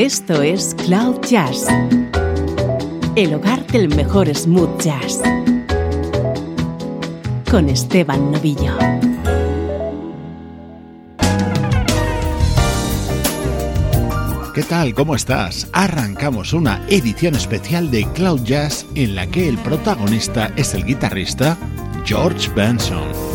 Esto es Cloud Jazz, el hogar del mejor smooth jazz, con Esteban Novillo. ¿Qué tal? ¿Cómo estás? Arrancamos una edición especial de Cloud Jazz en la que el protagonista es el guitarrista George Benson.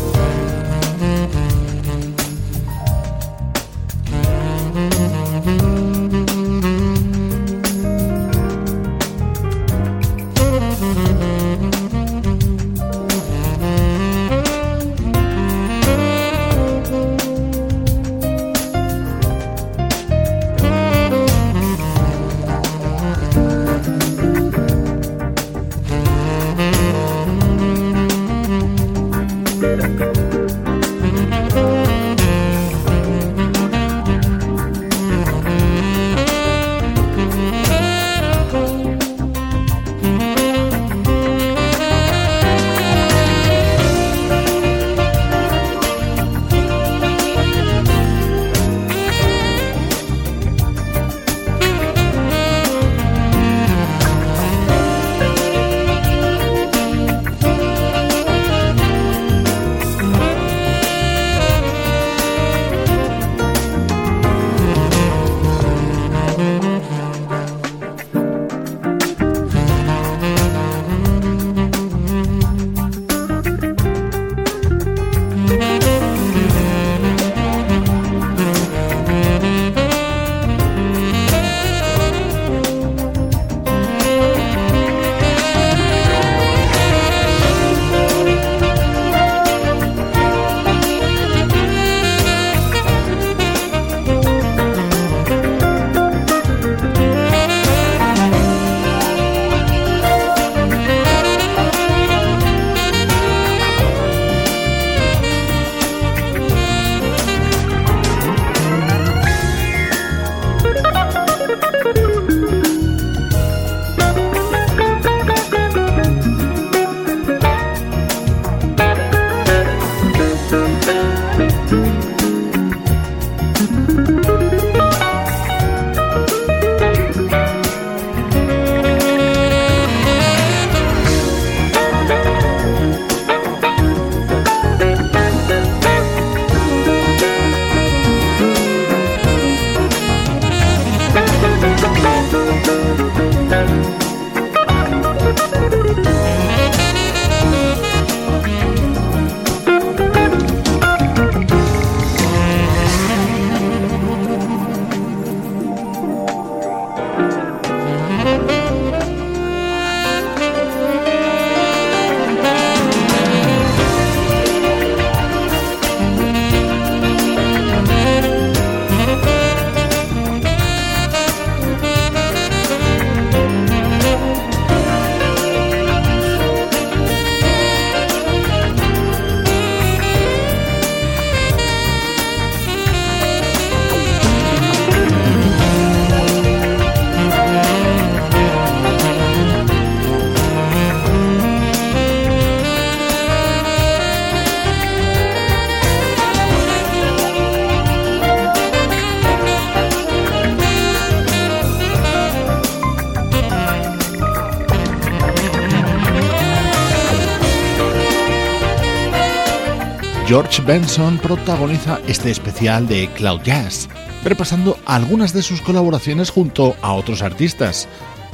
George Benson protagoniza este especial de Cloud Jazz, repasando algunas de sus colaboraciones junto a otros artistas,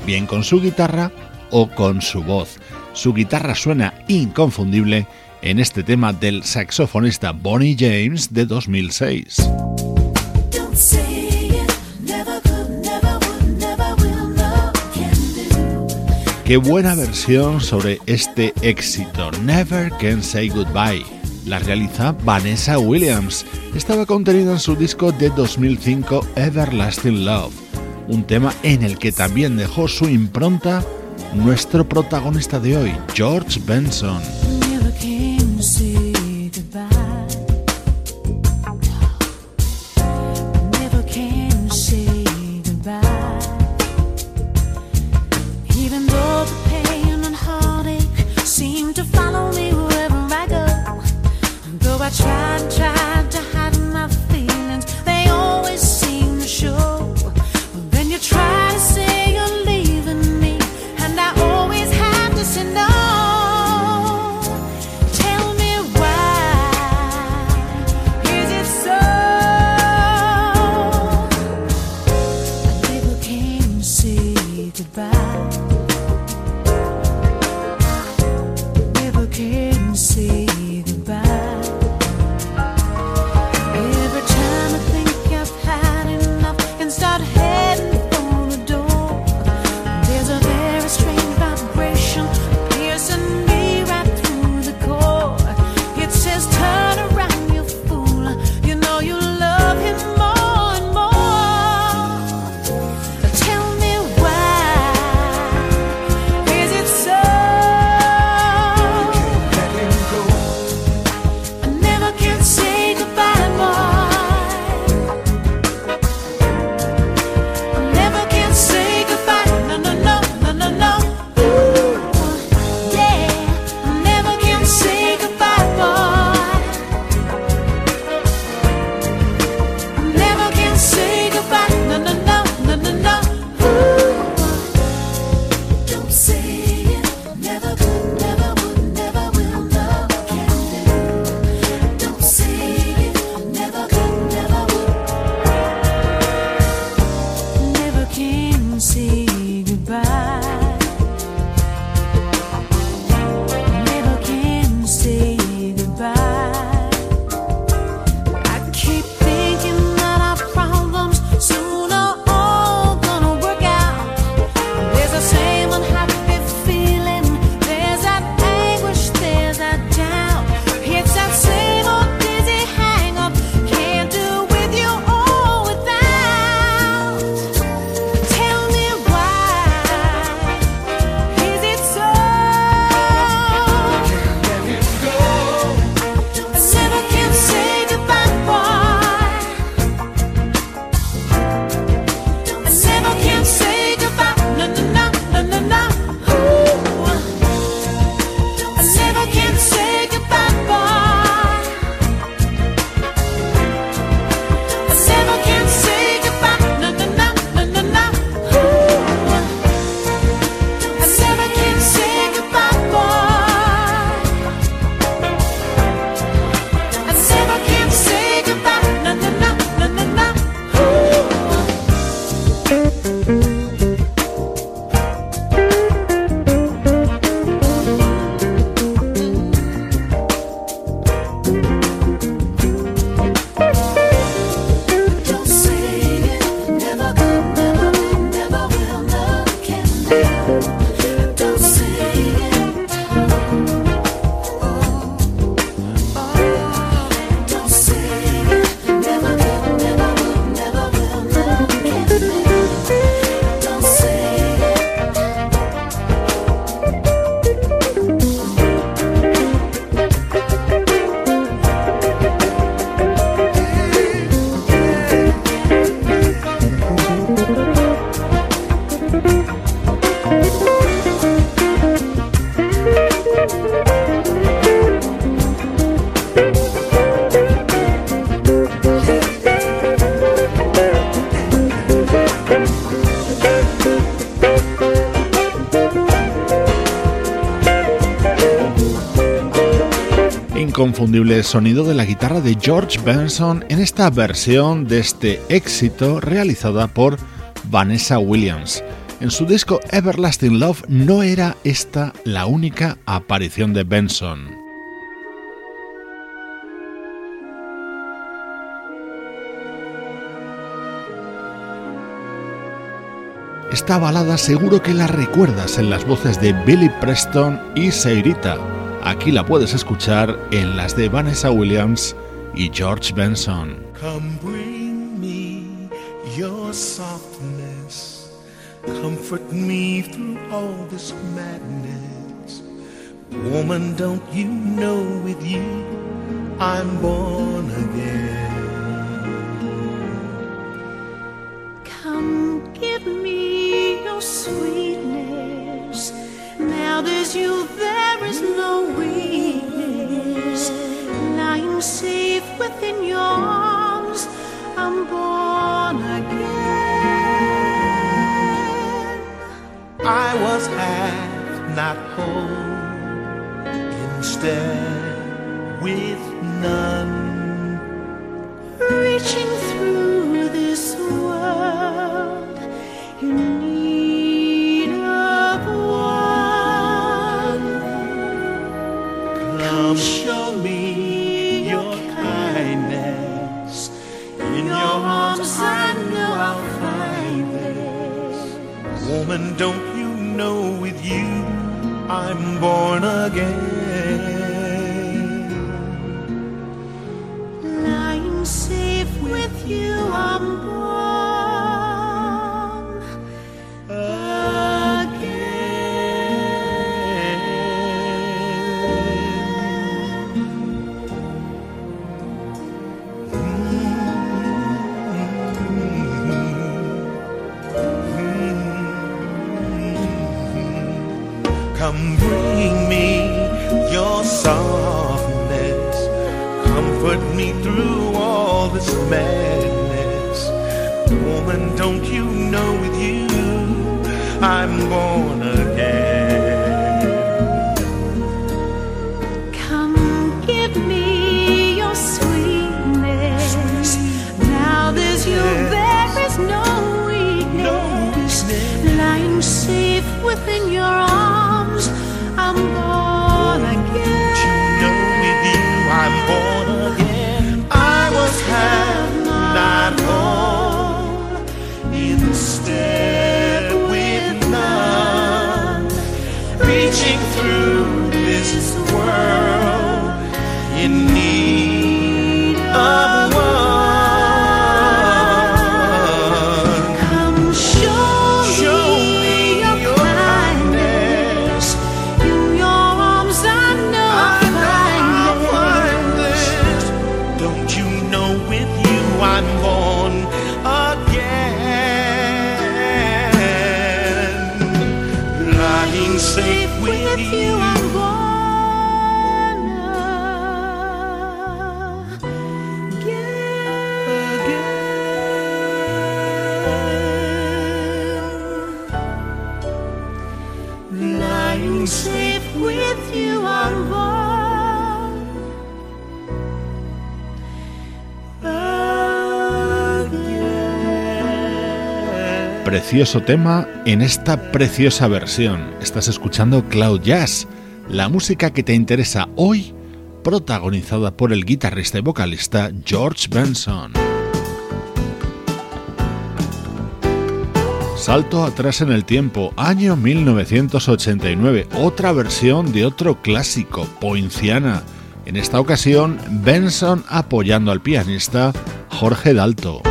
bien con su guitarra o con su voz. Su guitarra suena inconfundible en este tema del saxofonista Bonnie James de 2006. Qué buena versión sobre este éxito, Never Can Say Goodbye la realiza Vanessa Williams. Estaba contenida en su disco de 2005 Everlasting Love, un tema en el que también dejó su impronta nuestro protagonista de hoy, George Benson. Inconfundible sonido de la guitarra de George Benson en esta versión de este éxito realizada por Vanessa Williams. En su disco Everlasting Love no era esta la única aparición de Benson. Esta balada seguro que la recuerdas en las voces de Billy Preston y Seirita Aquí la puedes escuchar en las de Vanessa Williams y George Benson. Come bring me your softness, comfort me through all this madness. Woman, don't you know with you I'm born again? Come give me your sweetness. Now there's you there is no weakness. Lying safe within your arms, I'm born again. I was half, not whole, instead with none. Reaching through this Woman, don't you know with you I'm born again? Don't you know with you. I'm born Precioso tema en esta preciosa versión. Estás escuchando Cloud Jazz, la música que te interesa hoy, protagonizada por el guitarrista y vocalista George Benson. Salto atrás en el tiempo, año 1989, otra versión de otro clásico, Poinciana. En esta ocasión, Benson apoyando al pianista Jorge Dalto.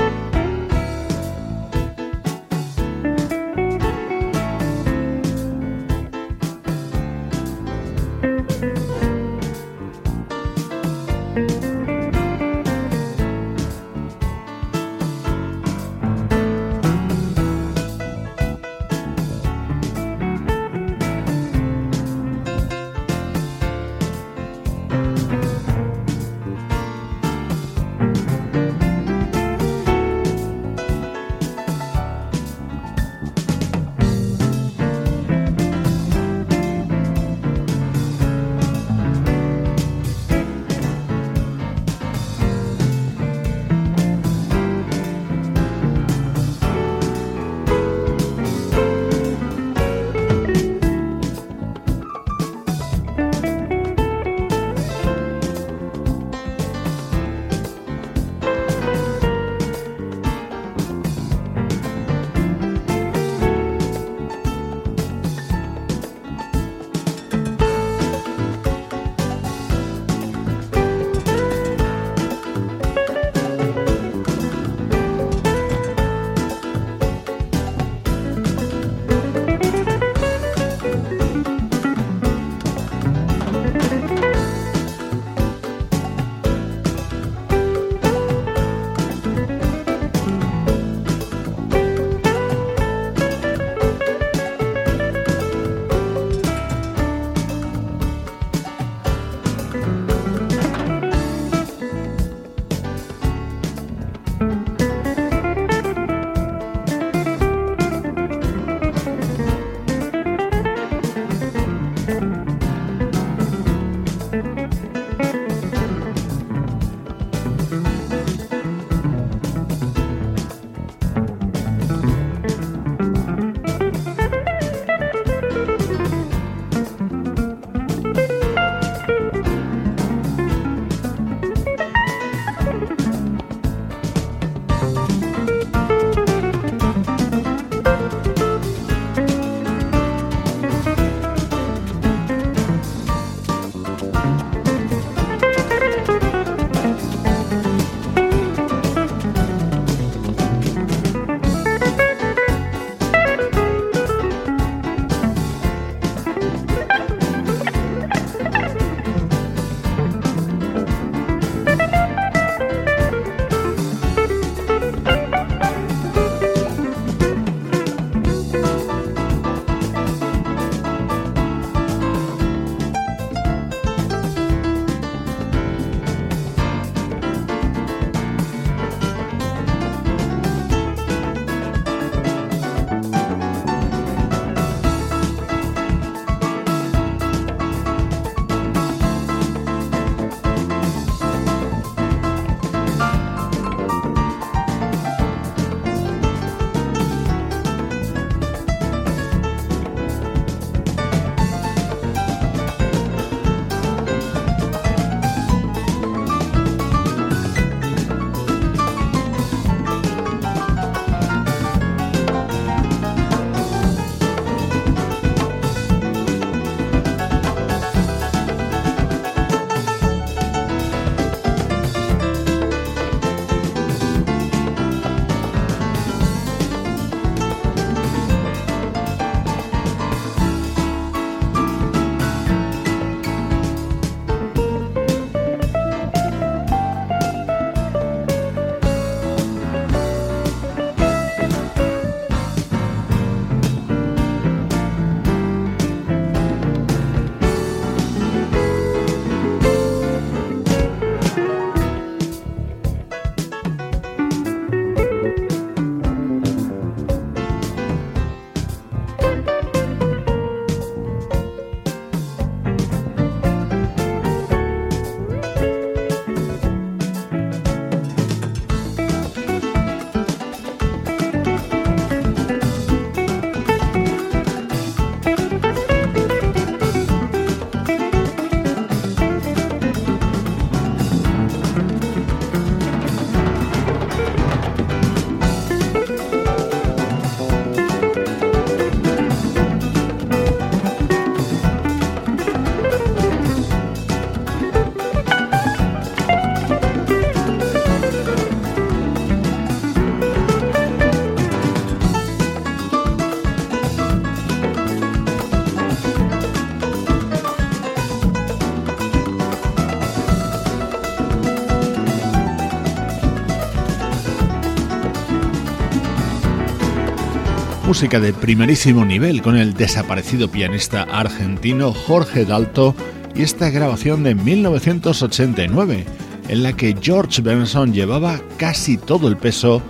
Música de primerísimo nivel con el desaparecido pianista argentino Jorge Dalto y esta grabación de 1989 en la que George Benson llevaba casi todo el peso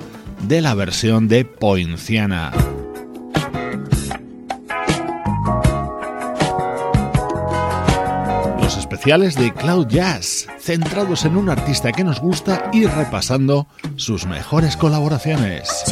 de la versión de Poinciana. Los especiales de Cloud Jazz, centrados en un artista que nos gusta y repasando sus mejores colaboraciones.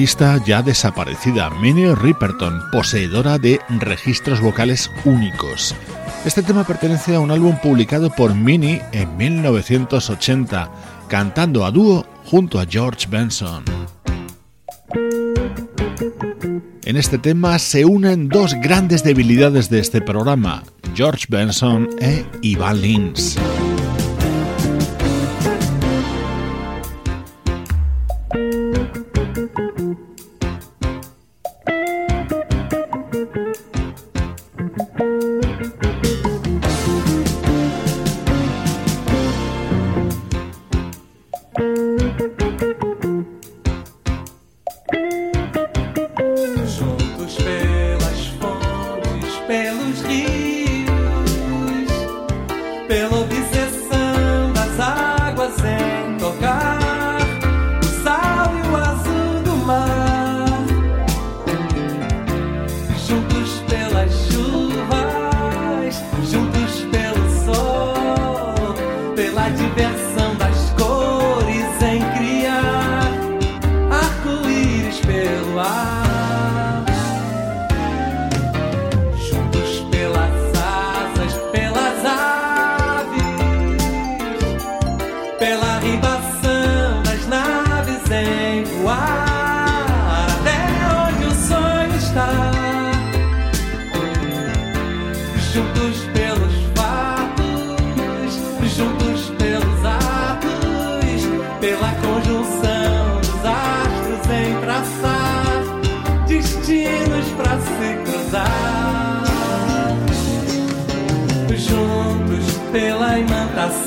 Artista ya desaparecida, Minnie Riperton, poseedora de registros vocales únicos. Este tema pertenece a un álbum publicado por Minnie en 1980, cantando a dúo junto a George Benson. En este tema se unen dos grandes debilidades de este programa, George Benson e Ivan Lins.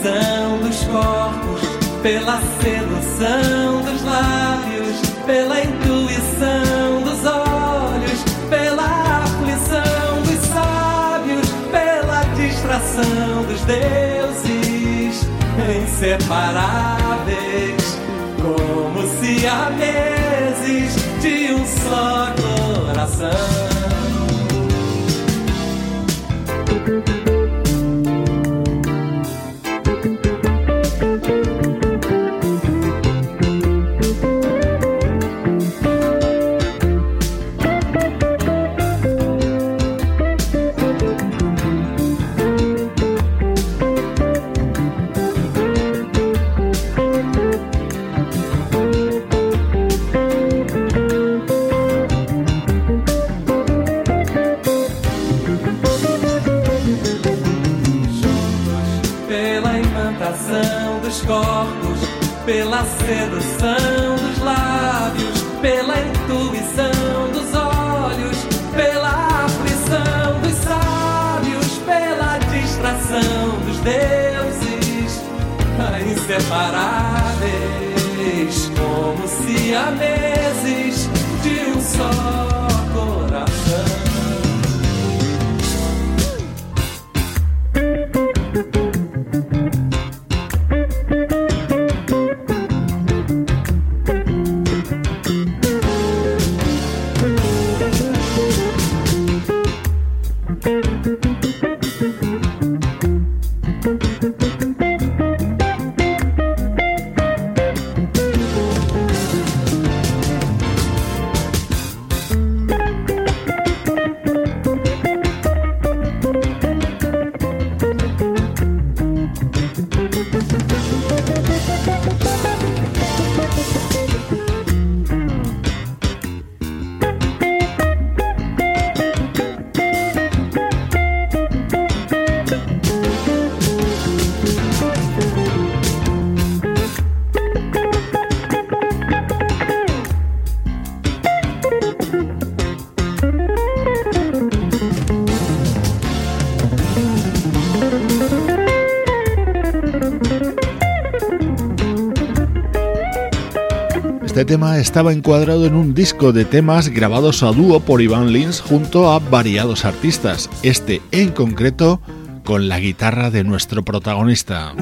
Imantação dos corpos, pela sedução dos lábios, pela intuição dos olhos, pela aflição dos sábios, pela distração dos deuses inseparáveis, como se há meses de um só coração. feather estaba encuadrado en un disco de temas grabados a dúo por Iván Lins junto a variados artistas, este en concreto con la guitarra de nuestro protagonista.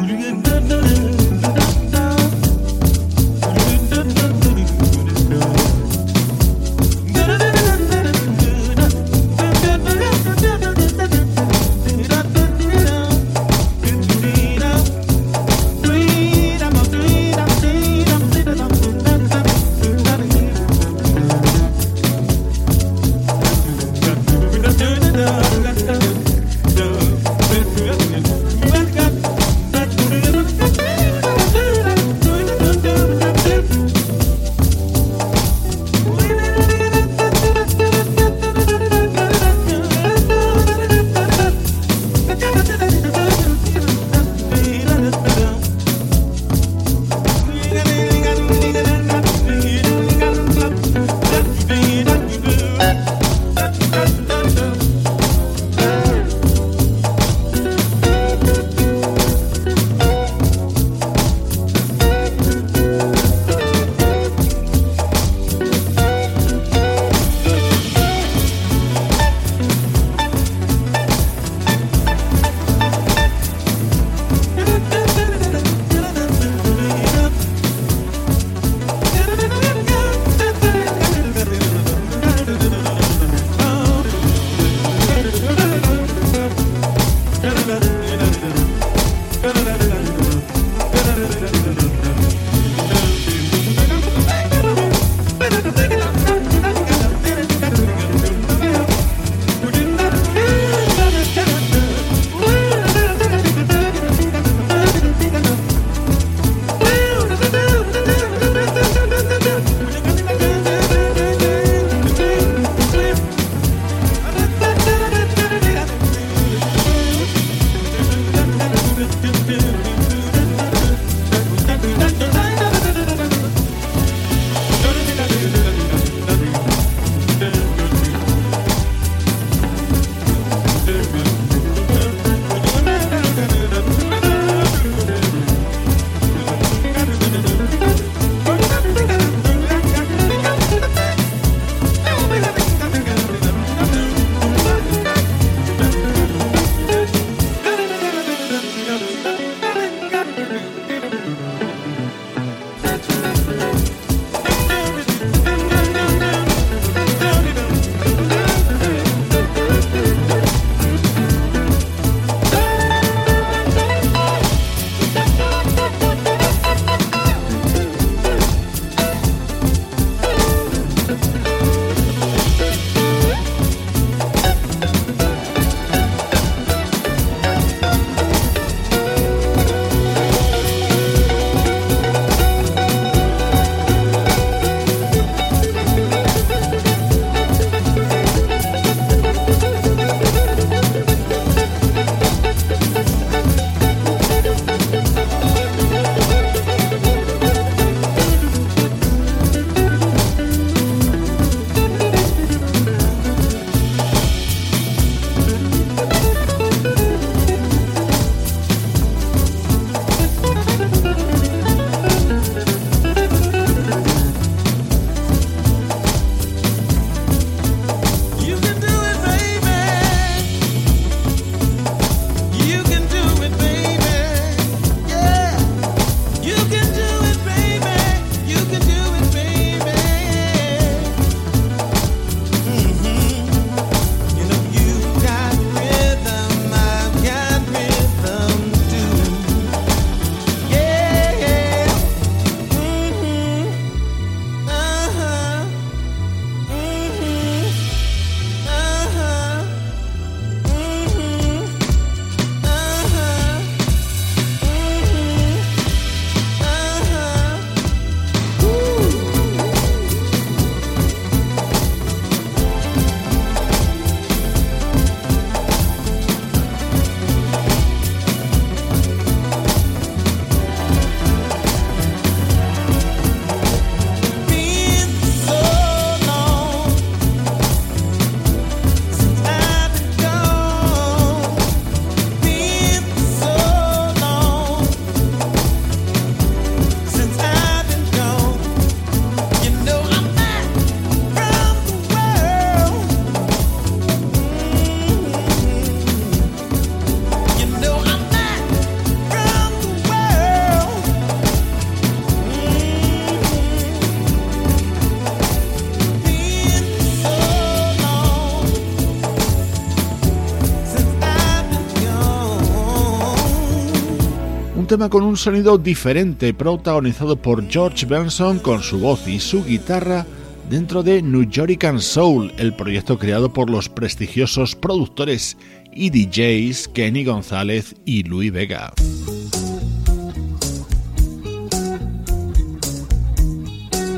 Tema con un sonido diferente, protagonizado por George Benson con su voz y su guitarra dentro de New York Soul, el proyecto creado por los prestigiosos productores y DJs Kenny González y Louis Vega.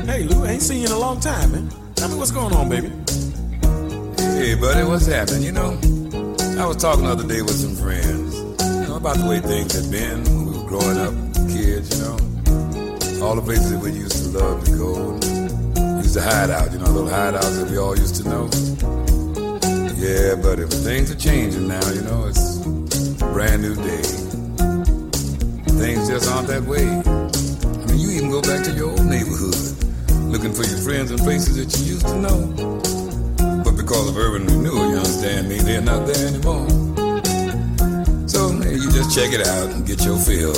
Hey Lou, ain't seen you in a long time, man. Tell me what's going on, baby. Hey, buddy, what's happening? You know, I was talking the other day with some friends, you know, about the way things had been growing up, kids, you know. All the places that we used to love to go, used to hide out, you know, little hideouts that we all used to know. Yeah, but if things are changing now, you know, it's a brand new day. Things just aren't that way. I mean, you even go back to your old neighborhood, looking for your friends and faces that you used to know. But because of urban renewal, you understand me, they're not there anymore. Just check it out and get your fill.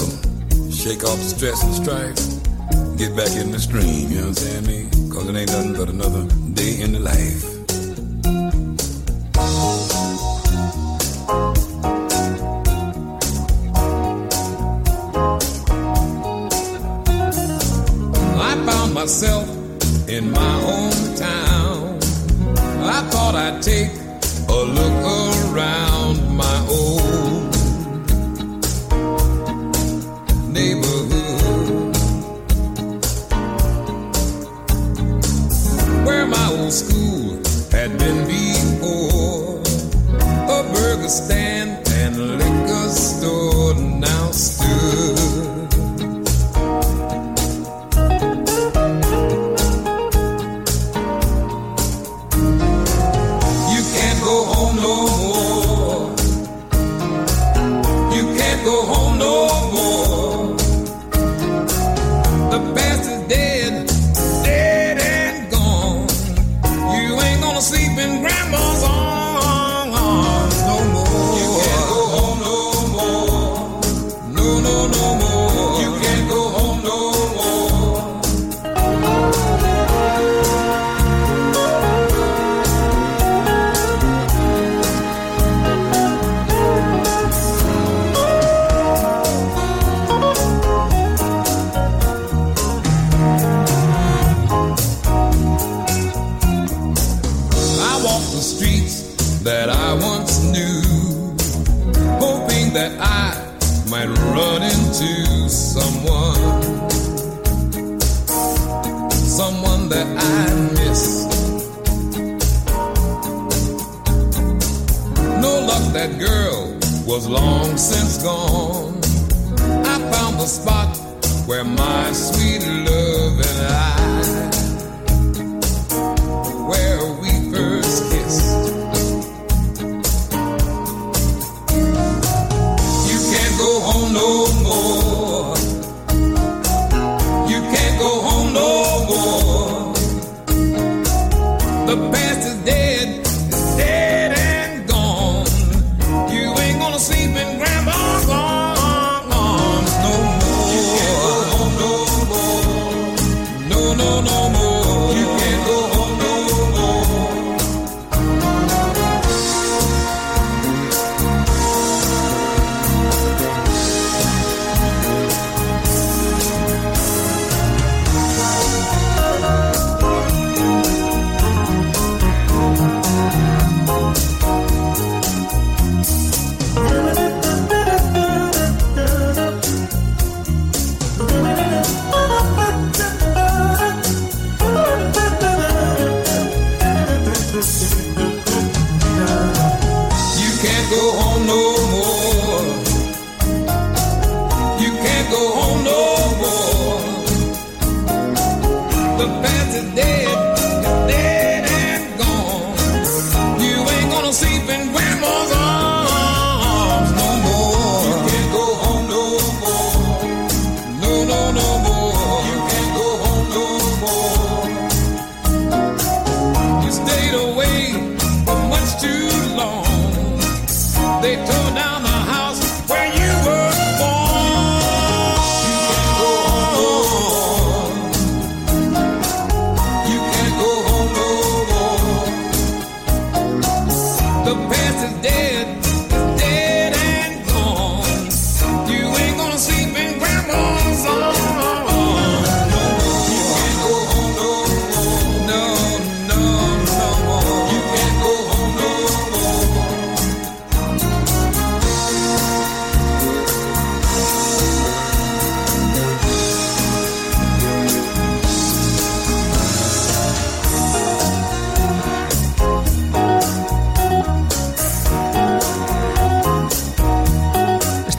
Shake off the stress and strife. Get back in the stream, you know what I'm saying? Cause it ain't nothing but another day in the life.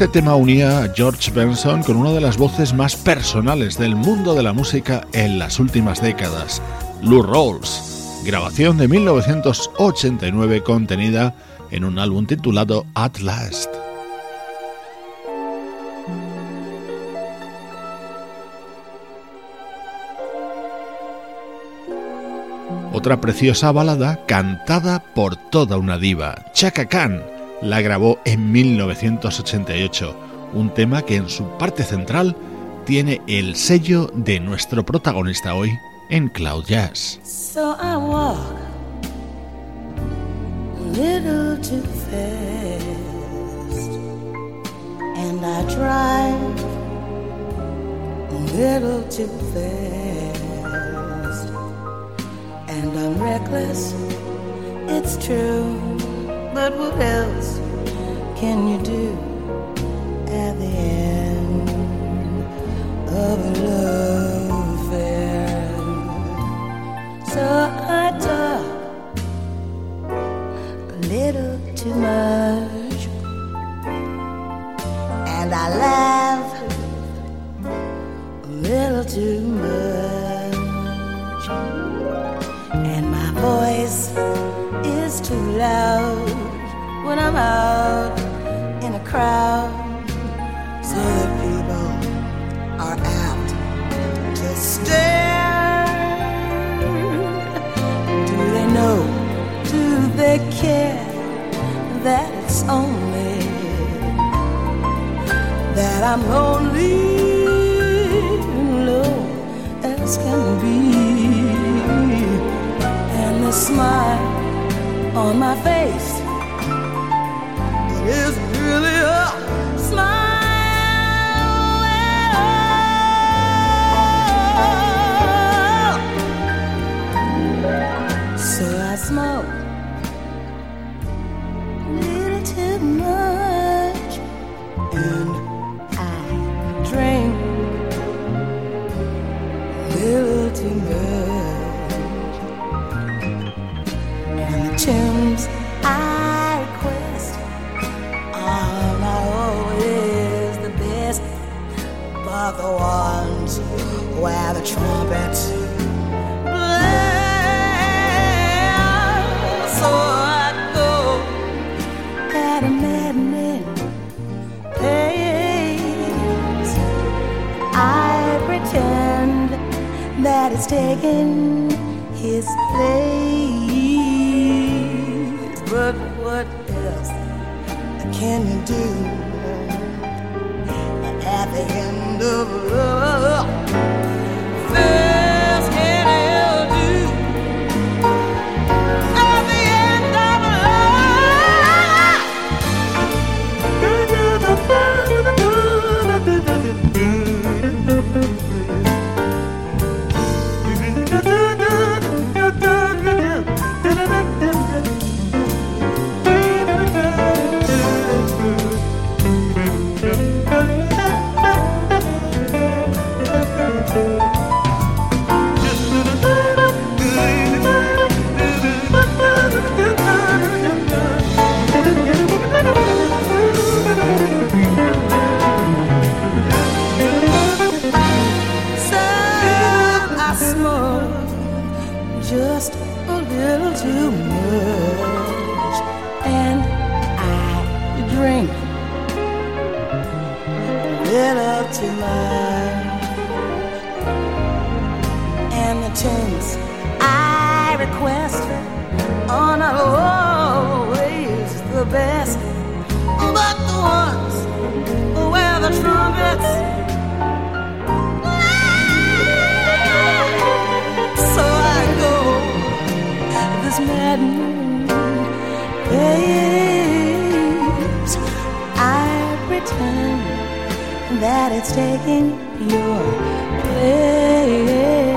Este tema unía a George Benson con una de las voces más personales del mundo de la música en las últimas décadas, Lou Rawls, grabación de 1989 contenida en un álbum titulado At Last. Otra preciosa balada cantada por toda una diva, Chaka Khan, la grabó en 1988, un tema que en su parte central tiene el sello de nuestro protagonista hoy en Cloud Jazz. So I walk little too fast, and I drive little too fast, and I'm reckless. It's true, but what else can you do at the end of a love affair? So I talk a little too much, and I laugh crowd, so that people are apt to stare. Do they know? Do they care that it's only that I'm lonely, low as can be, and the smile on my face pretend that it's taking your place.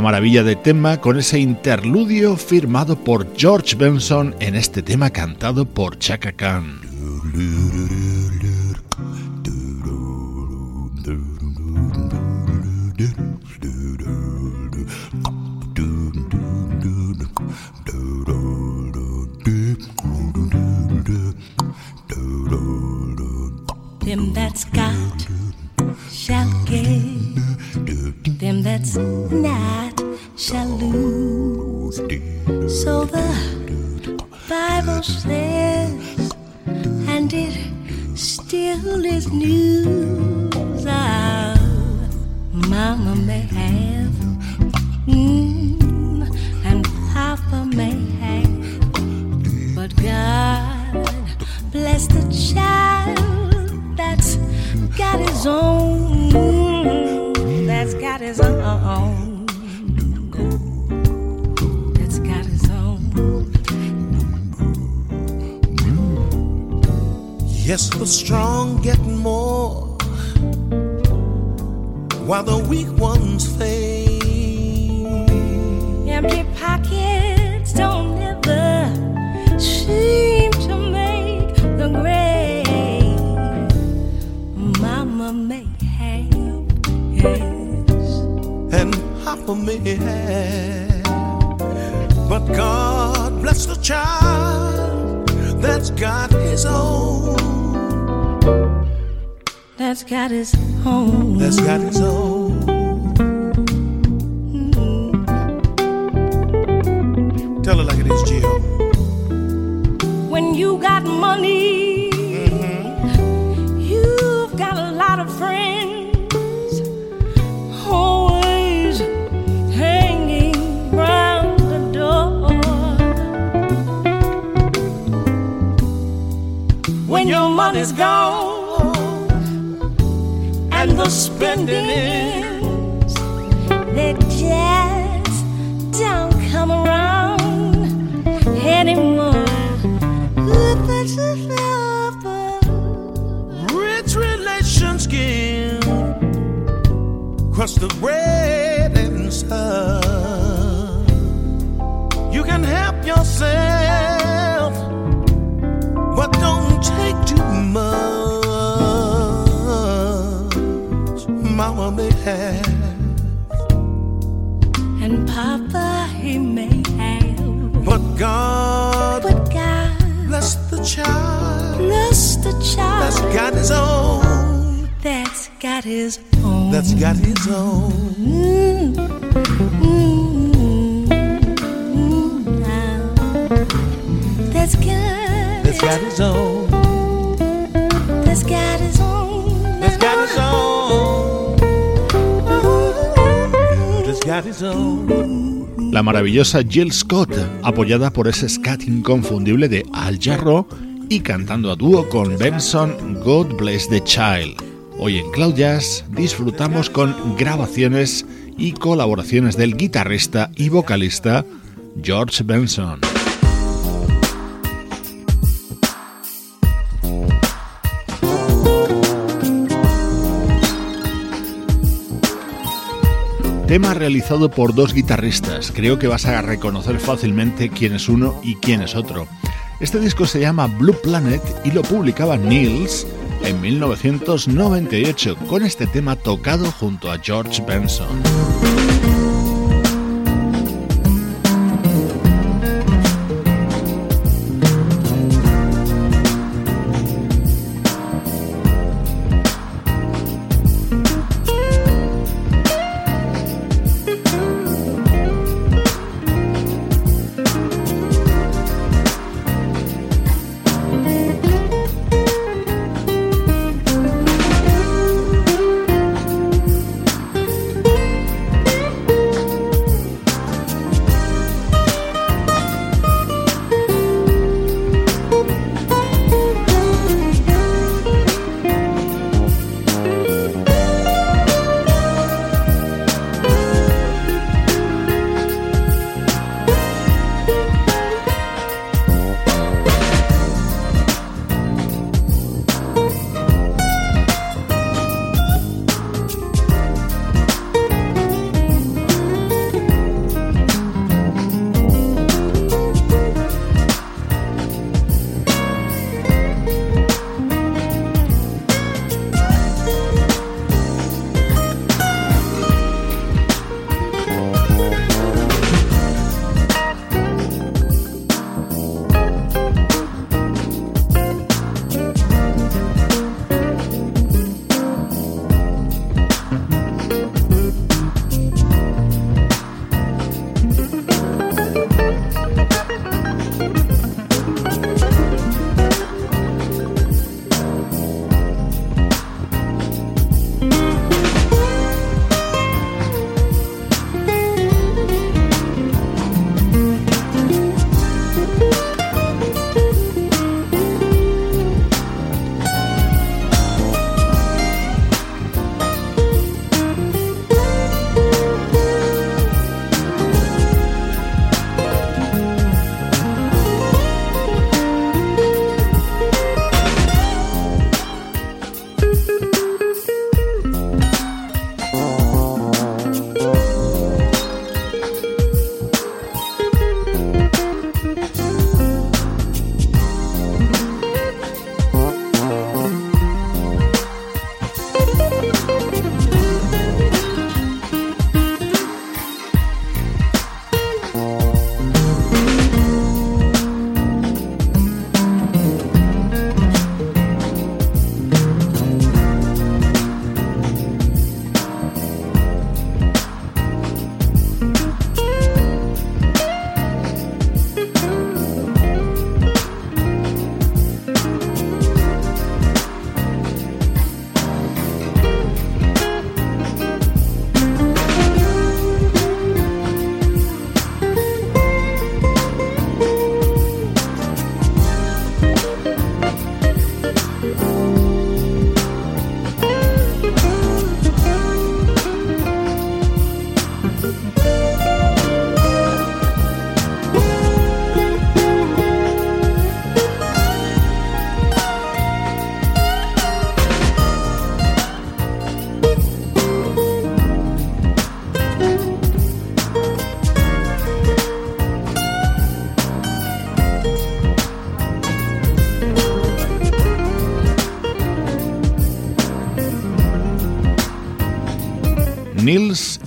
Maravilla de tema con ese interludio firmado por George Benson en este tema cantado por Chaka Khan. Have, and Papa may have, but God bless the child that's got his own, that's got his own, that's got his own. Yes, the strong get more while the weak ones fade. Empty pockets don't ever seem to make the grave. Mama may have, yes. and Papa may have. But God bless the child that's got his own, That's got his own. that's got his own. Mm-hmm. Tell it like it is, Jill. When you got money, mm-hmm. you've got a lot of friends. Always hanging round the door. When your money's gone the spending ends, they just don't come around anymore. Rich relations give crust of bread and stuff. You can help yourself, but don't take too much. Mama may have, And Papa, he may have, but God but God bless the child bless the child that's got his own. that's got his own. That's got his own. Mm, mm, mm, now. That's got, That's got his own. that's got his La maravillosa Jill Scott, apoyada por ese scat inconfundible de Al Jarro y cantando a dúo con Benson God Bless the Child. Hoy en Cloud Jazz disfrutamos con grabaciones y colaboraciones del guitarrista y vocalista George Benson. Tema realizado por dos guitarristas. Creo que vas a reconocer fácilmente quién es uno y quién es otro. Este disco se llama Blue Planet y lo publicaba Nils en 1998 con este tema tocado junto a George Benson.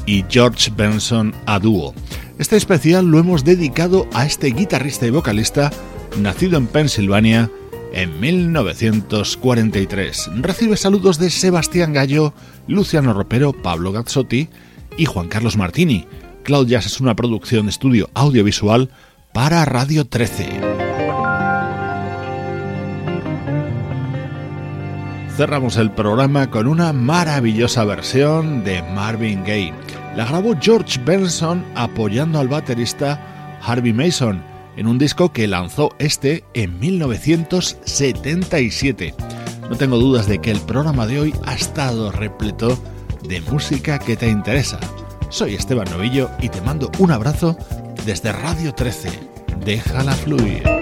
Y George Benson a dúo. Este especial lo hemos dedicado a este guitarrista y vocalista nacido en Pensilvania en 1943. Recibe saludos de Sebastián Gallo, Luciano Ropero, Pablo Gazzotti y Juan Carlos Martini. Cloud es una producción de estudio audiovisual para Radio 13. Cerramos el programa con una maravillosa versión de Marvin Gaye. La grabó George Benson apoyando al baterista Harvey Mason en un disco que lanzó este en 1977. No tengo dudas de que el programa de hoy ha estado repleto de música que te interesa. Soy Esteban Novillo y te mando un abrazo desde Radio 13. Déjala fluir.